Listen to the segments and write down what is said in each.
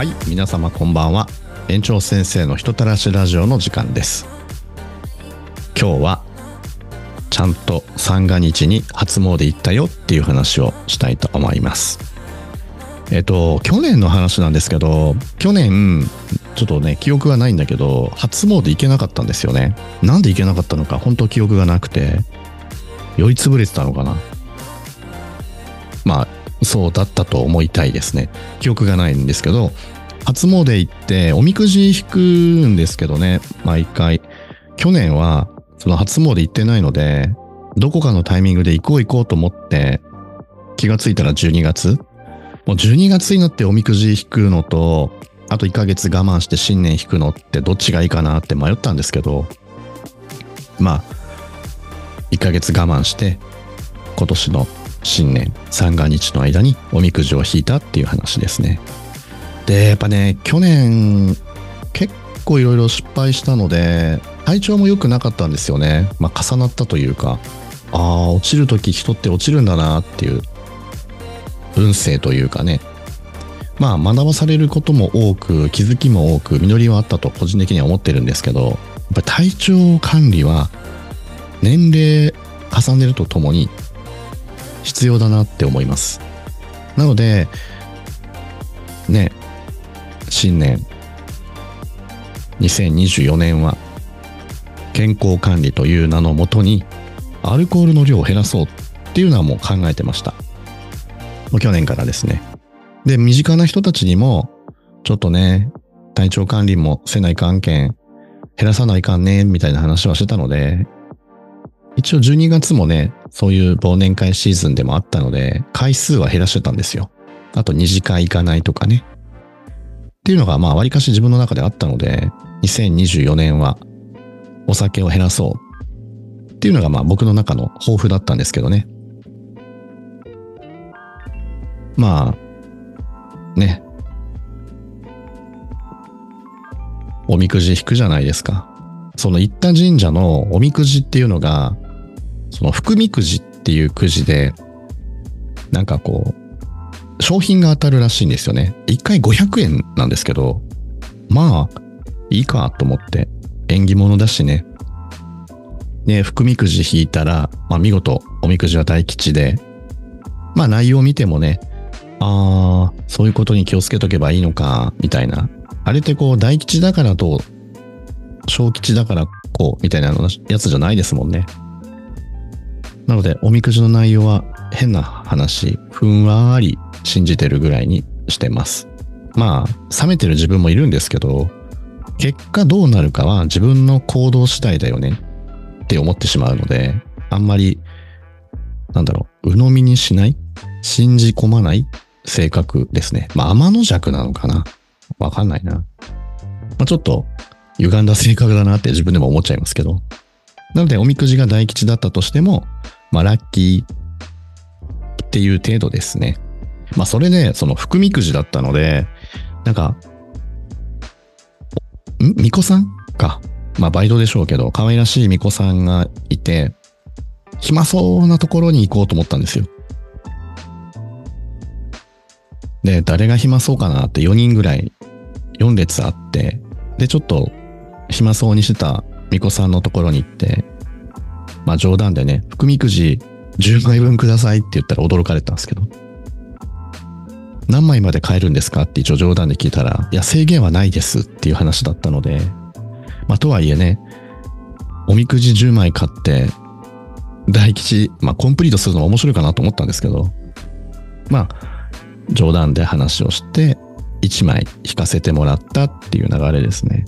はい皆様こんばんは。園長先生の人たらしラジオの時間です。今日はちゃんと三が日に初詣行ったよっていう話をしたいと思います。えっと去年の話なんですけど去年ちょっとね記憶がないんだけど初詣行けなかったんですよね。なんで行けなかったのか本当記憶がなくて酔いつぶれてたのかな。まあそうだったと思いたいですね。記憶がないんですけど、初詣行っておみくじ引くんですけどね、毎回。去年はその初詣行ってないので、どこかのタイミングで行こう行こうと思って、気がついたら12月もう12月になっておみくじ引くのと、あと1ヶ月我慢して新年引くのってどっちがいいかなって迷ったんですけど、まあ、1ヶ月我慢して、今年の新年三が日の間におみくじを引いたっていう話ですね。で、やっぱね、去年結構いろいろ失敗したので、体調も良くなかったんですよね。まあ重なったというか、ああ、落ちるとき人って落ちるんだなっていう運勢というかね。まあ学ばされることも多く、気づきも多く、実りはあったと個人的には思ってるんですけど、やっぱ体調管理は年齢重ねるとともに必要だなって思います。なので、ね、新年、2024年は、健康管理という名のもとに、アルコールの量を減らそうっていうのはもう考えてました。去年からですね。で、身近な人たちにも、ちょっとね、体調管理もせないかんけん、減らさないかんね、みたいな話はしてたので、一応12月もね、そういう忘年会シーズンでもあったので、回数は減らしてたんですよ。あと2次会行かないとかね。っていうのがまあ割かし自分の中であったので、2024年はお酒を減らそうっていうのがまあ僕の中の抱負だったんですけどね。まあ、ね。おみくじ引くじゃないですか。その行った神社のおみくじっていうのが、その福みくじっていうくじで、なんかこう、商品が当たるらしいんですよね。1回500円なんですけど、まあ、いいかと思って、縁起物だしね。ね、福みくじ引いたら、まあ見事、おみくじは大吉で、まあ内容を見てもね、ああ、そういうことに気をつけとけばいいのか、みたいな。あれってこう、大吉だからと小吉だからこう、みたいなやつじゃないですもんね。なので、おみくじの内容は変な話、ふんわり信じてるぐらいにしてます。まあ、冷めてる自分もいるんですけど、結果どうなるかは自分の行動次第だよねって思ってしまうので、あんまり、なんだろう、鵜呑みにしない？信じ込まない？性格ですね。まあ、天の弱なのかな？わかんないな。まあ、ちょっと歪んだ性格だなって自分でも思っちゃいますけど。なので、おみくじが大吉だったとしても、まあ、ラッキーっていう程度ですね。まあ、それで、その、福みくじだったので、なんか、ん？巫女さんか。まあ、バイトでしょうけど、可愛らしい巫女さんがいて、暇そうなところに行こうと思ったんですよ。で、誰が暇そうかなって4人ぐらい、4列あって、で、ちょっと暇そうにしてた巫女さんのところに行って、まあ冗談でね、福みくじ10枚分くださいって言ったら驚かれたんですけど、何枚まで買えるんですかって一応冗談で聞いたら、いや制限はないですっていう話だったので、まあとはいえね、おみくじ10枚買って、大吉、まあコンプリートするのも面白いかなと思ったんですけど、まあ冗談で話をして、1枚引かせてもらったっていう流れですね。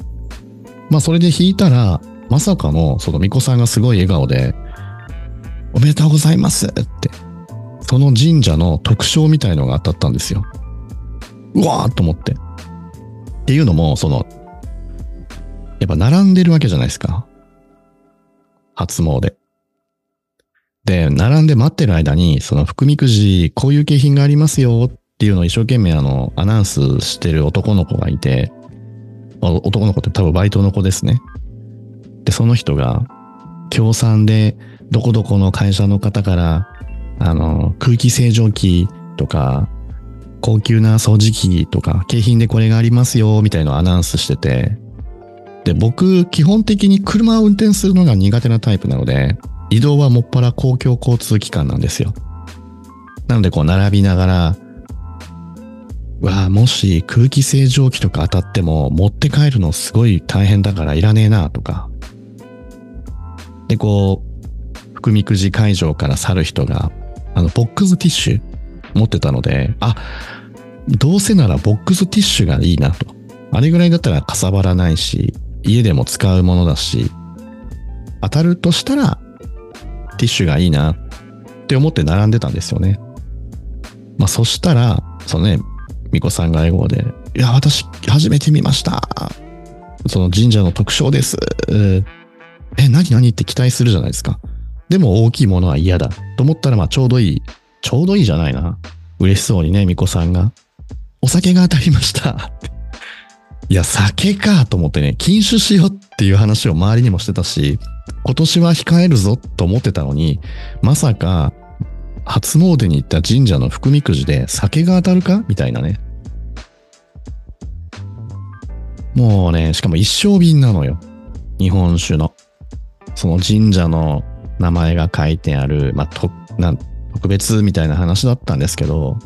まあそれで引いたら、まさかのその巫女さんがすごい笑顔で、おめでとうございますって、その神社の特徴みたいのが当たったんですよ。うわーと思って。っていうのも、その、やっぱ並んでるわけじゃないですか。初詣。で、並んで待ってる間に、その福みくじ、こういう景品がありますよっていうのを一生懸命あの、アナウンスしてる男の子がいて、男の子って多分バイトの子ですね。で、その人が、協賛で、どこどこの会社の方から、あの、空気清浄機とか、高級な掃除機とか、景品でこれがありますよ、みたいなのをアナウンスしてて、で、僕、基本的に車を運転するのが苦手なタイプなので、移動はもっぱら公共交通機関なんですよ。なので、こう、並びながら、わあ、もし空気清浄機とか当たっても持って帰るのすごい大変だからいらねえなとか。で、こう、福みくじ会場から去る人が、あの、ボックスティッシュ持ってたので、あ、どうせならボックスティッシュがいいなと。あれぐらいだったらかさばらないし、家でも使うものだし、当たるとしたら、ティッシュがいいなって思って並んでたんですよね。まあそしたら、そのね、巫女さんが笑顔で、いや、私、初めて見ました。その神社の特徴です。え、何何って期待するじゃないですか。でも大きいものは嫌だ。と思ったら、まあちょうどいい。ちょうどいいじゃないな。嬉しそうにね、巫女さんが。お酒が当たりました。いや、酒かと思ってね、禁酒しようっていう話を周りにもしてたし、今年は控えるぞと思ってたのに、まさか初詣に行った神社の福みくじで酒が当たるかみたいなね。もうね、しかも一升瓶なのよ。日本酒の。その神社の名前が書いてある、まあ、な、特別みたいな話だったんですけど、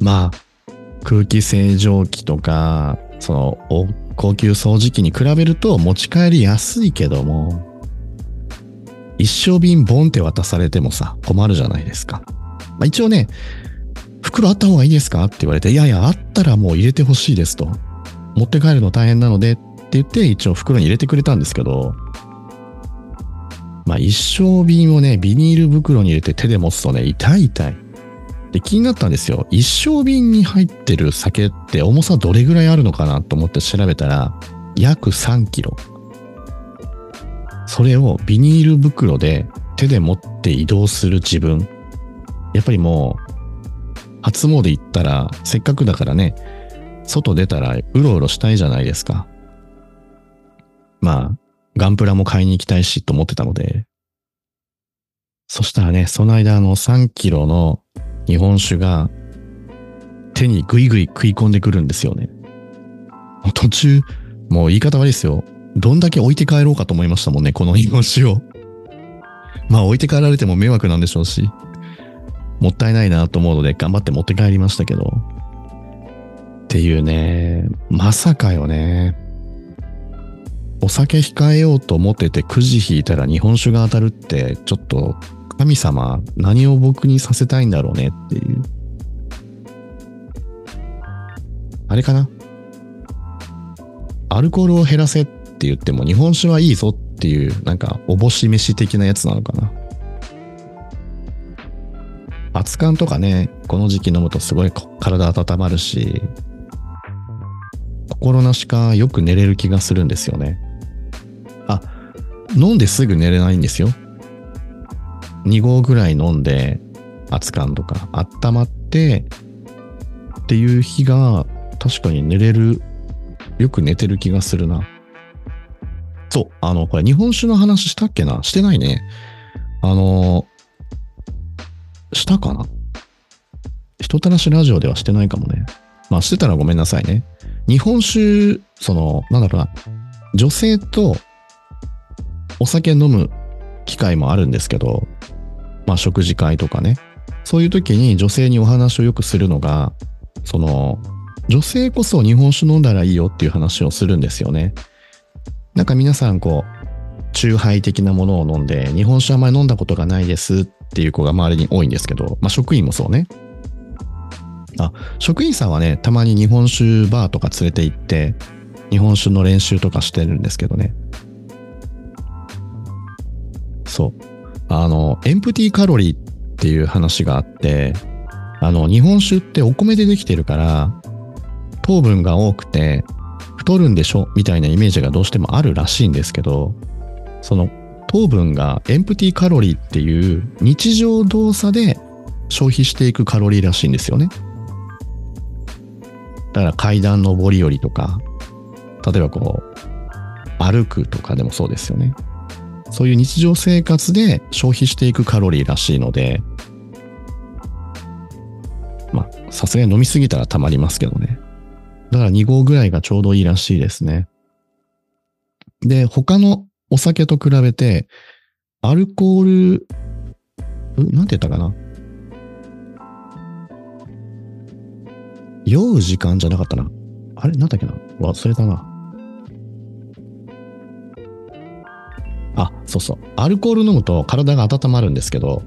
まあ、空気清浄機とか、その、高級掃除機に比べると持ち帰りやすいけども、一升瓶ボンって渡されてもさ、困るじゃないですか。まあ、一応ね、袋あった方がいいですかって言われて、いやいや、あったらもう入れてほしいですと。持って帰るの大変なのでって言って、一応袋に入れてくれたんですけど、まあ一升瓶をね、ビニール袋に入れて手で持つとね、痛い痛い。で、気になったんですよ。一升瓶に入ってる酒って重さどれぐらいあるのかなと思って調べたら、約3キロ。それをビニール袋で手で持って移動する自分。やっぱりもう、初詣行ったら、せっかくだからね、外出たらうろうろしたいじゃないですか。まあ、ガンプラも買いに行きたいしと思ってたので。そしたらね、その間あの3キロの日本酒が手にグイグイ食い込んでくるんですよね。途中、もう言い方悪いですよ。どんだけ置いて帰ろうかと思いましたもんね、この日本酒を。まあ置いて帰られても迷惑なんでしょうし、もったいないなと思うので頑張って持って帰りましたけど。っていうね、まさかよね。お酒控えようと思っててくじ引いたら日本酒が当たるって、ちょっと神様何を僕にさせたいんだろうねっていう。あれかな？アルコールを減らせって言っても日本酒はいいぞっていうなんかおぼし飯的なやつなのかな？熱燗とかね、この時期飲むとすごい体温まるし、心なしかよく寝れる気がするんですよね。飲んですぐ寝れないんですよ。2合ぐらい飲んで、熱燗とか温まってっていう日が確かに寝れる、よく寝てる気がするな。そう、あの、これ日本酒の話したっけな？してないね。あの、したかな？人たらしラジオではしてないかもね。まあしてたらごめんなさいね。日本酒、その、なんだろうな、女性とお酒飲む機会もあるんですけど、まあ食事会とかね。そういう時に女性にお話をよくするのが、その、女性こそ日本酒飲んだらいいよっていう話をするんですよね。なんか皆さんこう、酎ハイ的なものを飲んで、日本酒あんまり飲んだことがないですっていう子が周りに多いんですけど、まあ職員もそうね。あ、職員さんはね、たまに日本酒バーとか連れて行って、日本酒の練習とかしてるんですけどね。そう。あの、エンプティカロリーっていう話があって、あの、日本酒ってお米でできてるから、糖分が多くて、太るんでしょみたいなイメージがどうしてもあるらしいんですけど、その糖分がエンプティカロリーっていう日常動作で消費していくカロリーらしいんですよね。だから階段上り下りとか、例えばこう、歩くとかでもそうですよね。そういう日常生活で消費していくカロリーらしいので、まあ、さすがに飲みすぎたら溜まりますけどね。だから2合ぐらいがちょうどいいらしいですね。で、他のお酒と比べて、アルコール、なんて言ったかな？酔う時間じゃなかったな。あれ？なんだっけな？忘れたな。あ、そうそう。アルコール飲むと体が温まるんですけど、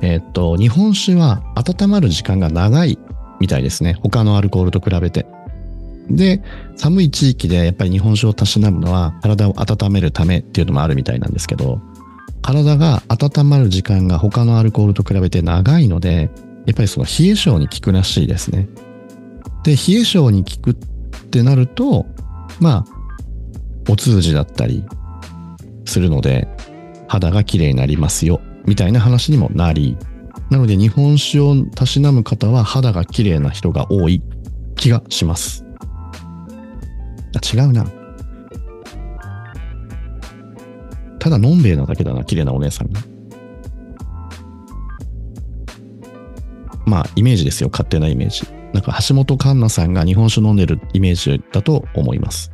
え、っと、日本酒は温まる時間が長いみたいですね。他のアルコールと比べて。で、寒い地域でやっぱり日本酒をたしなむのは体を温めるためっていうのもあるみたいなんですけど、体が温まる時間が他のアルコールと比べて長いので、やっぱりその冷え性に効くらしいですね。で、冷え性に効くってなると、まあ、お通じだったりするので、肌が綺麗になりますよ、みたいな話にもなり、なので日本酒をたしなむ方は肌が綺麗な人が多い気がします。あ、違うな。ただのんべえなだけだな、綺麗なお姉さんが。まあ、イメージですよ、勝手なイメージ。なんか橋本環奈さんが日本酒飲んでるイメージだと思います。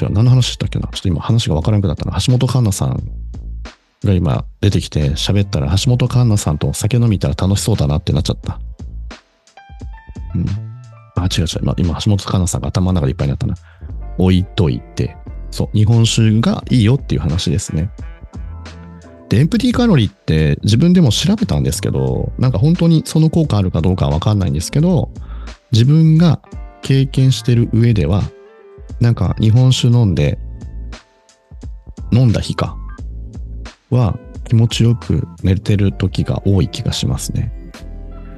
違う、何の話したっけなちょっと今話がわからなくなったな。橋本環奈さんが今出てきて喋ったら、橋本環奈さんと酒飲みたら楽しそうだなってなっちゃった。うん。あ、違う違う。今、橋本環奈さんが頭の中でいっぱいになったな。置いといて。そう、日本酒がいいよっていう話ですね。で、エンプティカロリーって自分でも調べたんですけど、なんか本当にその効果あるかどうかはわかんないんですけど、自分が経験してる上では、なんか日本酒飲んで、飲んだ日か、は気持ちよく寝てる時が多い気がしますね。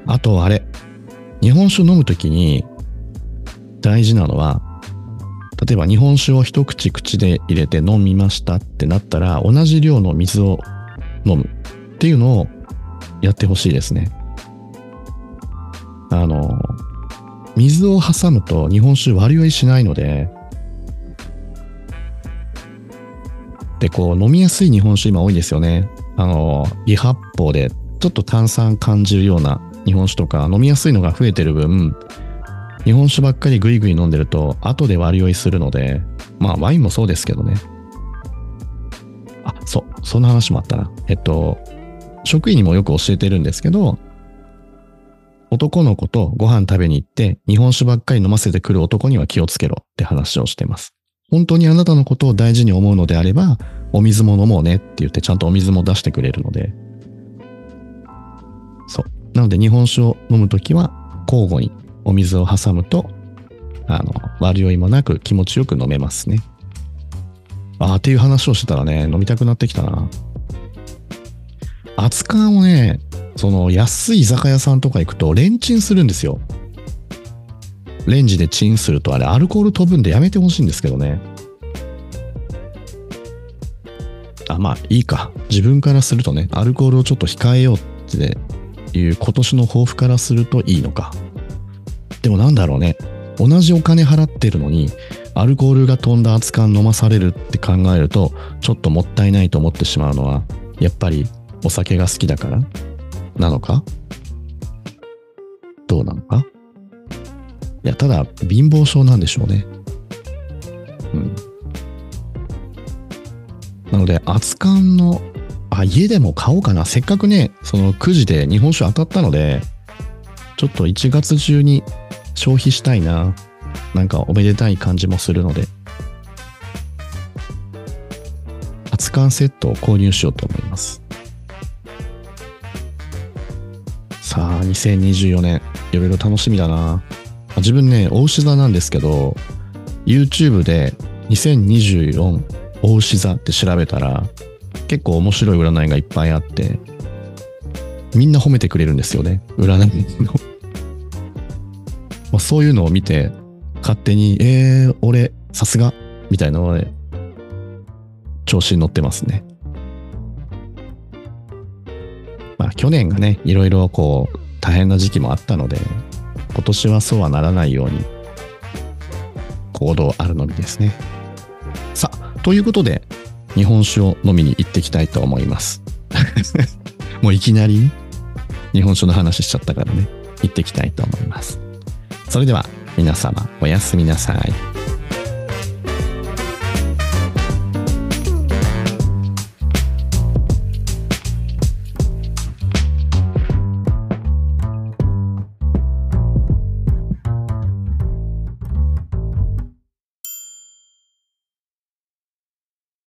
あとあれ、日本酒飲む時に大事なのは、例えば日本酒を一口口で入れて飲みましたってなったら、同じ量の水を飲むっていうのをやってほしいですね。あの、水を挟むと日本酒割り酔いしないので、で、こう飲みやすい日本酒今多いんですよね。あの、微発泡でちょっと炭酸感じるような日本酒とか飲みやすいのが増えてる分、日本酒ばっかりグイグイ飲んでると後で割り酔いするので、まあワインもそうですけどね。あ、そう、そんな話もあったな。えっと、職員にもよく教えてるんですけど、男の子とご飯食べに行って日本酒ばっかり飲ませてくる男には気をつけろって話をしてます。本当にあなたのことを大事に思うのであれば、お水も飲もうねって言ってちゃんとお水も出してくれるので。そう。なので日本酒を飲むときは交互にお水を挟むと、あの、割り酔いもなく気持ちよく飲めますね。ああ、っていう話をしてたらね、飲みたくなってきたな。熱燗をね、その安い居酒屋さんとか行くとレンチンするんですよ。レンジでチンするとあれアルコール飛ぶんでやめてほしいんですけどね。あ、まあいいか。自分からするとね、アルコールをちょっと控えようっていう今年の抱負からするといいのか。でもなんだろうね。同じお金払ってるのに、アルコールが飛んだ熱燗飲まされるって考えると、ちょっともったいないと思ってしまうのは、やっぱりお酒が好きだから？なのか？どうなのか？いや、ただ、貧乏症なんでしょうね。うん。なので、熱燗の、あ、家でも買おうかな。せっかくね、その9時で日本酒当たったので、ちょっと1月中に消費したいな。なんかおめでたい感じもするので、熱燗セットを購入しようと思います。さあ、2024年、いろいろ楽しみだな。自分ね、大牛座なんですけど、YouTube で2024大牛座って調べたら、結構面白い占いがいっぱいあって、みんな褒めてくれるんですよね。占いのまあ、そういうのを見て、勝手に、えー、俺、さすが、みたいなので、調子に乗ってますね。まあ、去年がね、いろいろこう、大変な時期もあったので、今年はそうはならないように、行動あるのみですね。ということで、日本酒を飲みに行ってきたいと思います。もういきなり日本酒の話しちゃったからね、行ってきたいと思います。それでは皆様おやすみなさい。